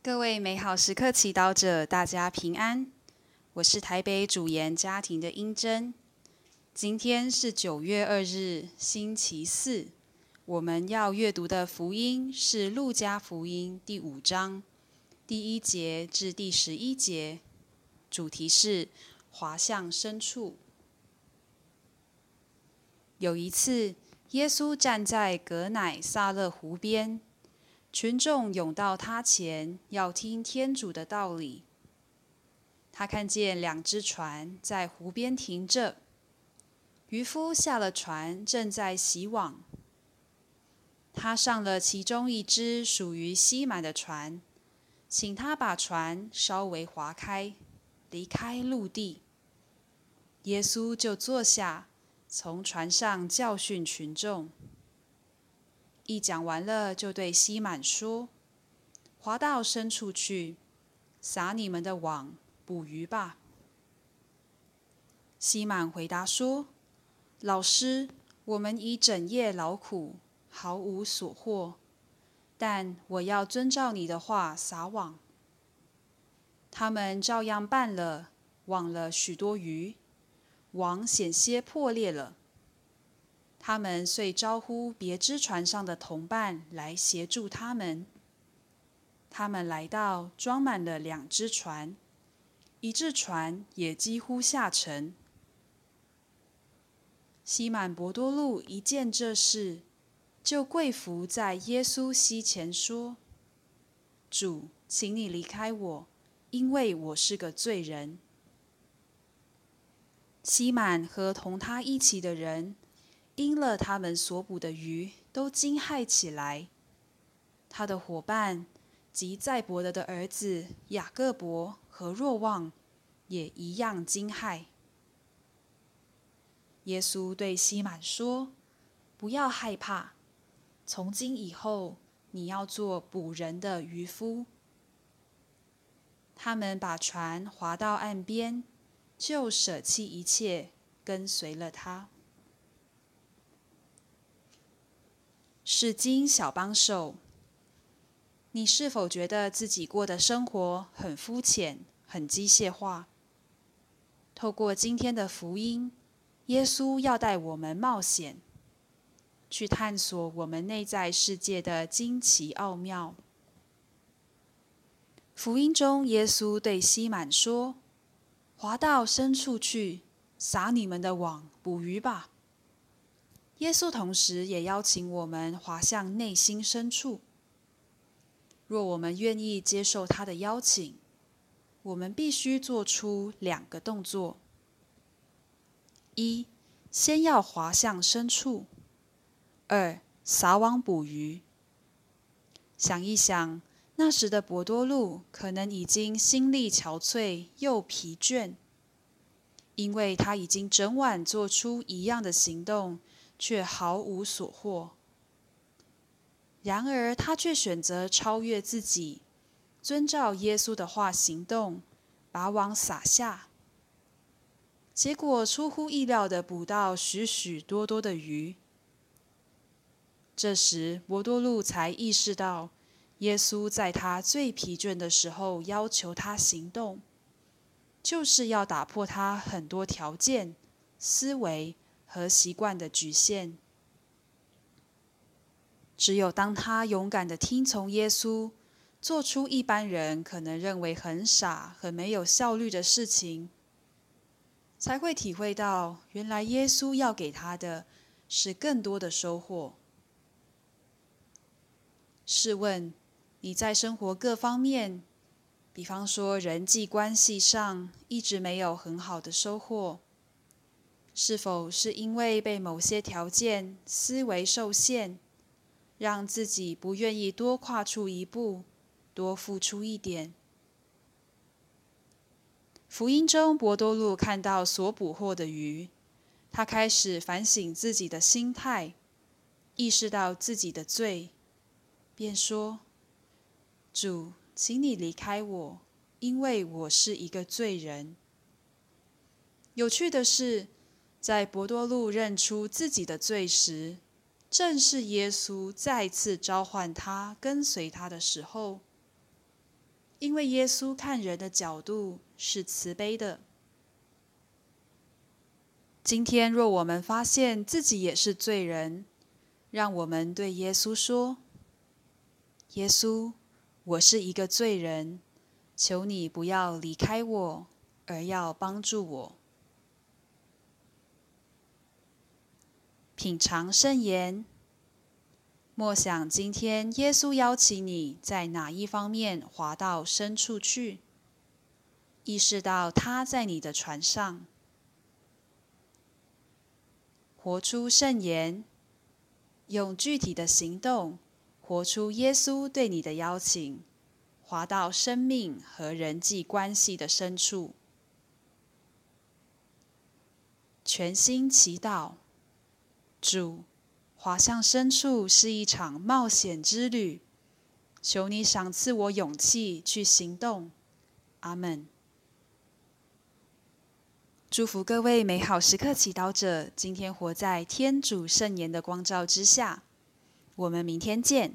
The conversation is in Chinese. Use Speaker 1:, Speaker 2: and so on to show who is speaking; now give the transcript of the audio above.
Speaker 1: 各位美好时刻祈祷者，大家平安。我是台北主研家庭的英珍。今天是九月二日，星期四。我们要阅读的福音是《路加福音》第五章第一节至第十一节，主题是滑向深处。有一次，耶稣站在格乃撒勒湖边。群众涌到他前，要听天主的道理。他看见两只船在湖边停着，渔夫下了船，正在洗网。他上了其中一只属于西满的船，请他把船稍微划开，离开陆地。耶稣就坐下，从船上教训群众。一讲完了，就对西满说：“划到深处去，撒你们的网，捕鱼吧。”西满回答说：“老师，我们已整夜劳苦，毫无所获，但我要遵照你的话撒网。”他们照样办了，网了许多鱼，网险些破裂了。他们遂招呼别支船上的同伴来协助他们。他们来到，装满了两只船，一只船也几乎下沉。西满伯多禄一见这事，就跪伏在耶稣膝前说：“主，请你离开我，因为我是个罪人。”西满和同他一起的人，因了他们所捕的鱼，都惊骇起来。他的伙伴及在伯德的儿子雅各伯和若望也一样惊骇。耶稣对西满说：“不要害怕，从今以后你要做捕人的渔夫。”他们把船划到岸边，就舍弃一切，跟随了他。是金小帮手，你是否觉得自己过的生活很肤浅、很机械化？透过今天的福音，耶稣要带我们冒险，去探索我们内在世界的惊奇奥妙。福音中，耶稣对西满说：“滑到深处去，撒你们的网，捕鱼吧。”耶稣同时也邀请我们滑向内心深处。若我们愿意接受他的邀请，我们必须做出两个动作：一，先要滑向深处；二，撒网捕鱼。想一想，那时的伯多禄可能已经心力憔悴又疲倦，因为他已经整晚做出一样的行动。却毫无所获。然而，他却选择超越自己，遵照耶稣的话行动，把网撒下。结果出乎意料地捕到许许多多的鱼。这时，伯多禄才意识到，耶稣在他最疲倦的时候要求他行动，就是要打破他很多条件、思维。和习惯的局限，只有当他勇敢地听从耶稣，做出一般人可能认为很傻、很没有效率的事情，才会体会到，原来耶稣要给他的是更多的收获。试问，你在生活各方面，比方说人际关系上，一直没有很好的收获？是否是因为被某些条件、思维受限，让自己不愿意多跨出一步，多付出一点？福音中，伯多禄看到所捕获的鱼，他开始反省自己的心态，意识到自己的罪，便说：“主，请你离开我，因为我是一个罪人。”有趣的是，在伯多禄认出自己的罪时，正是耶稣再次召唤他跟随他的时候。因为耶稣看人的角度是慈悲的。今天，若我们发现自己也是罪人，让我们对耶稣说：“耶稣，我是一个罪人，求你不要离开我，而要帮助我。”品尝圣言。默想今天耶稣邀请你在哪一方面滑到深处去，意识到他在你的船上，活出圣言，用具体的行动活出耶稣对你的邀请，滑到生命和人际关系的深处，全心祈祷，主。滑向深处是一场冒险之旅，求你赏赐我勇气去行动。阿门。祝福各位美好时刻祈祷者，今天活在天主圣言的光照之下。我们明天见。